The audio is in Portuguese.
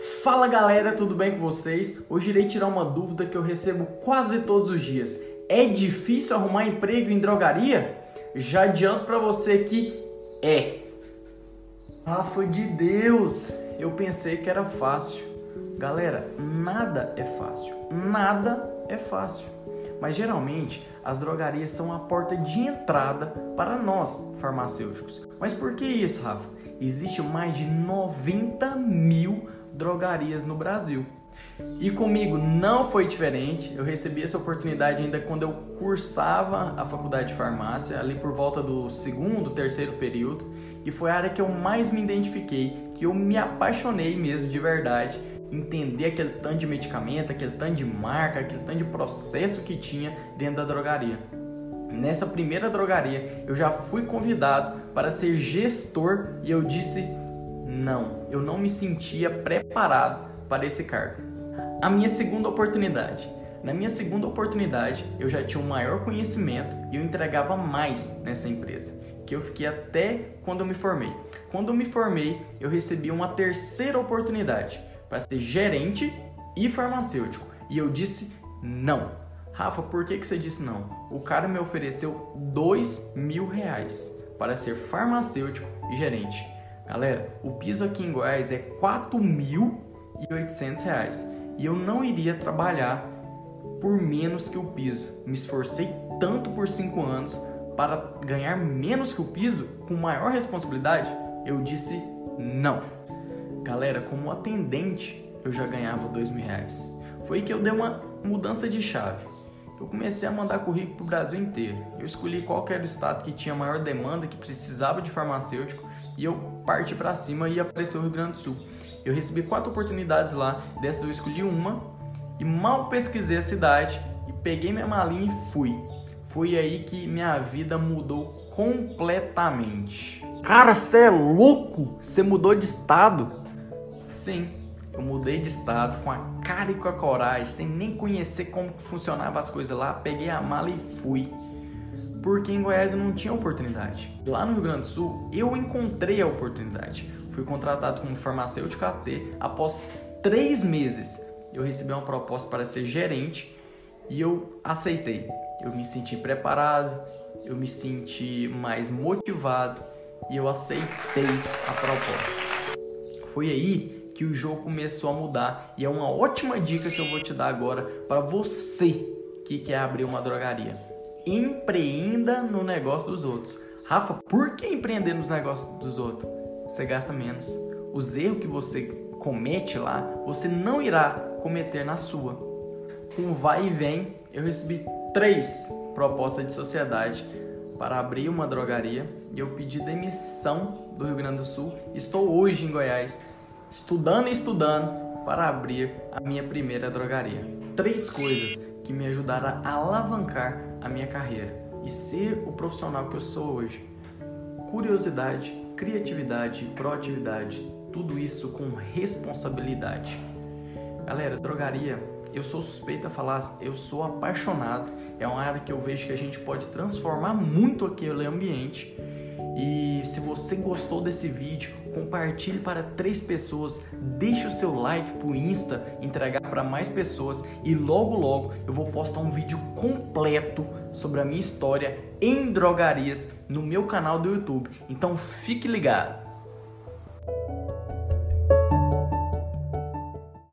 Fala galera, tudo bem com vocês? Hoje irei tirar uma dúvida que eu recebo quase todos os dias. É difícil arrumar emprego em drogaria? Já adianto para você que é. Ah, foi de Deus! Eu pensei que era fácil. Galera, nada é fácil. Nada é fácil. Mas geralmente as drogarias são a porta de entrada para nós, farmacêuticos. Mas por que isso, Rafa? Existe mais de 90 mil drogarias no Brasil. E comigo não foi diferente. Eu recebi essa oportunidade ainda quando eu cursava a faculdade de farmácia, ali por volta do segundo, terceiro período, e foi a área que eu mais me identifiquei, que eu me apaixonei mesmo de verdade, entender aquele tanto de medicamento, aquele tanto de marca, aquele tanto de processo que tinha dentro da drogaria. Nessa primeira drogaria, eu já fui convidado para ser gestor e eu disse não, eu não me sentia preparado para esse cargo. A minha segunda oportunidade. Na minha segunda oportunidade, eu já tinha um maior conhecimento e eu entregava mais nessa empresa, que eu fiquei até quando eu me formei. Quando eu me formei, eu recebi uma terceira oportunidade para ser gerente e farmacêutico. E eu disse não. Rafa, por que, que você disse não? O cara me ofereceu dois mil reais para ser farmacêutico e gerente. Galera, o piso aqui em Goiás é R$ 4.800 e eu não iria trabalhar por menos que o piso. Me esforcei tanto por 5 anos para ganhar menos que o piso com maior responsabilidade. Eu disse não. Galera, como atendente eu já ganhava dois mil reais. Foi que eu dei uma mudança de chave eu comecei a mandar currículo para o Brasil inteiro. Eu escolhi qual era o estado que tinha maior demanda, que precisava de farmacêutico, e eu parti para cima e apareceu o Rio Grande do Sul. Eu recebi quatro oportunidades lá, dessas eu escolhi uma, e mal pesquisei a cidade, e peguei minha malinha e fui. Foi aí que minha vida mudou completamente. Cara, você é louco? Você mudou de estado? Sim, eu mudei de estado com a cara e com a coragem, sem nem conhecer como funcionava as coisas lá, peguei a mala e fui. Porque em Goiás eu não tinha oportunidade. Lá no Rio Grande do Sul, eu encontrei a oportunidade. Fui contratado como farmacêutico AT. Após três meses, eu recebi uma proposta para ser gerente e eu aceitei. Eu me senti preparado, eu me senti mais motivado e eu aceitei a proposta. Foi aí que o jogo começou a mudar. E é uma ótima dica que eu vou te dar agora para você que quer abrir uma drogaria. Empreenda no negócio dos outros. Rafa, por que empreender nos negócios dos outros? Você gasta menos. Os erros que você comete lá, você não irá cometer na sua. Com vai e vem, eu recebi três propostas de sociedade para abrir uma drogaria e eu pedi demissão do Rio Grande do Sul. Estou hoje em Goiás estudando e estudando para abrir a minha primeira drogaria. Três coisas que me ajudaram a alavancar a minha carreira e ser o profissional que eu sou hoje. Curiosidade, criatividade, proatividade, tudo isso com responsabilidade. Galera, drogaria, eu sou suspeita a falar, eu sou apaixonado. É uma área que eu vejo que a gente pode transformar muito aquele ambiente e se você gostou desse vídeo, compartilhe para três pessoas, deixe o seu like pro Insta, entregar para mais pessoas e logo logo eu vou postar um vídeo completo sobre a minha história em drogarias no meu canal do YouTube. Então fique ligado.